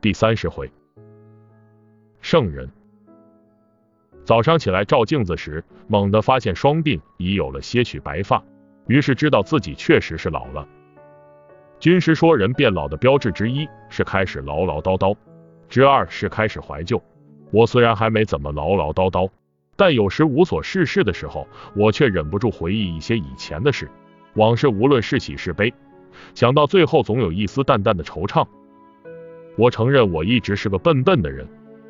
第三十回，圣人。早上起来照镜子时，猛地发现双鬓已有了些许白发，于是知道自己确实是老了。军师说，人变老的标志之一是开始唠唠叨叨，之二是开始怀旧。我虽然还没怎么唠唠叨叨，但有时无所事事的时候，我却忍不住回忆一些以前的事。往事无论是喜是悲，想到最后总有一丝淡淡的惆怅。我承认我一直是个笨笨的人，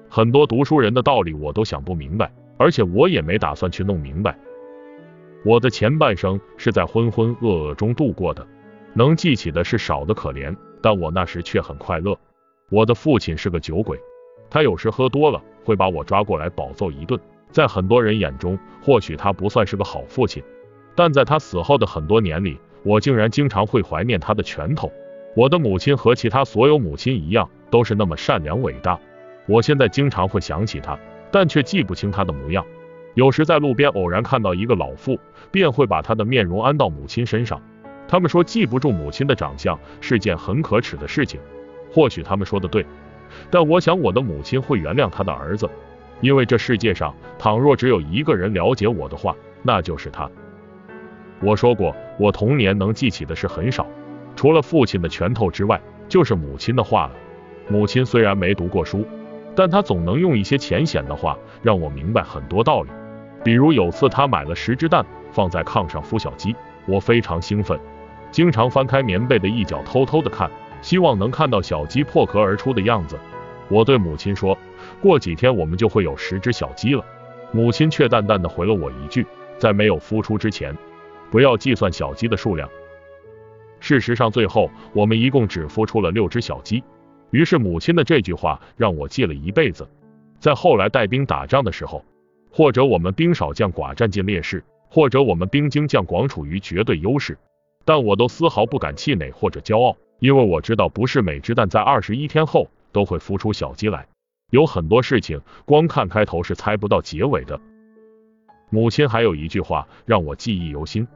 很多读书人的道理我都想不明白，而且我也没打算去弄明白。我的前半生是在浑浑噩噩中度过的，能记起的是少的可怜，但我那时却很快乐。我的父亲是个酒鬼，他有时喝多了会把我抓过来暴揍一顿。在很多人眼中，或许他不算是个好父亲，但在他死后的很多年里，我竟然经常会怀念他的拳头。我的母亲和其他所有母亲一样。都是那么善良伟大，我现在经常会想起她，但却记不清她的模样。有时在路边偶然看到一个老妇，便会把她的面容安到母亲身上。他们说记不住母亲的长相是件很可耻的事情，或许他们说的对，但我想我的母亲会原谅他的儿子，因为这世界上倘若只有一个人了解我的话，那就是他。我说过，我童年能记起的事很少，除了父亲的拳头之外，就是母亲的话了。母亲虽然没读过书，但她总能用一些浅显的话让我明白很多道理。比如有次她买了十只蛋放在炕上孵小鸡，我非常兴奋，经常翻开棉被的一角偷偷的看，希望能看到小鸡破壳而出的样子。我对母亲说，过几天我们就会有十只小鸡了。母亲却淡淡的回了我一句，在没有孵出之前，不要计算小鸡的数量。事实上，最后我们一共只孵出了六只小鸡。于是母亲的这句话让我记了一辈子。在后来带兵打仗的时候，或者我们兵少将寡占尽劣势，或者我们兵精将广处于绝对优势，但我都丝毫不敢气馁或者骄傲，因为我知道不是每只蛋在二十一天后都会孵出小鸡来。有很多事情光看开头是猜不到结尾的。母亲还有一句话让我记忆犹新，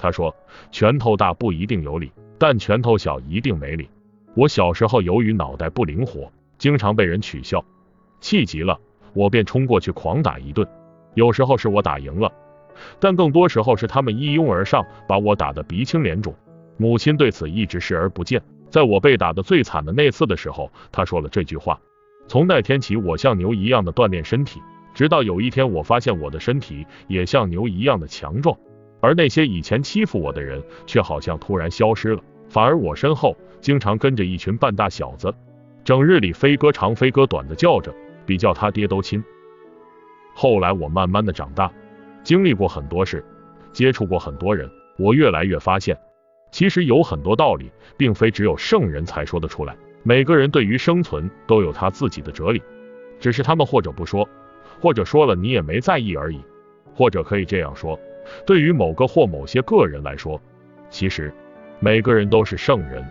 他说：“拳头大不一定有理，但拳头小一定没理。”我小时候由于脑袋不灵活，经常被人取笑，气急了，我便冲过去狂打一顿。有时候是我打赢了，但更多时候是他们一拥而上，把我打得鼻青脸肿。母亲对此一直视而不见。在我被打得最惨的那次的时候，她说了这句话。从那天起，我像牛一样的锻炼身体，直到有一天，我发现我的身体也像牛一样的强壮，而那些以前欺负我的人却好像突然消失了。反而我身后经常跟着一群半大小子，整日里飞哥长飞哥短的叫着，比叫他爹都亲。后来我慢慢的长大，经历过很多事，接触过很多人，我越来越发现，其实有很多道理，并非只有圣人才说得出来。每个人对于生存都有他自己的哲理，只是他们或者不说，或者说了你也没在意而已。或者可以这样说，对于某个或某些个人来说，其实。每个人都是圣人。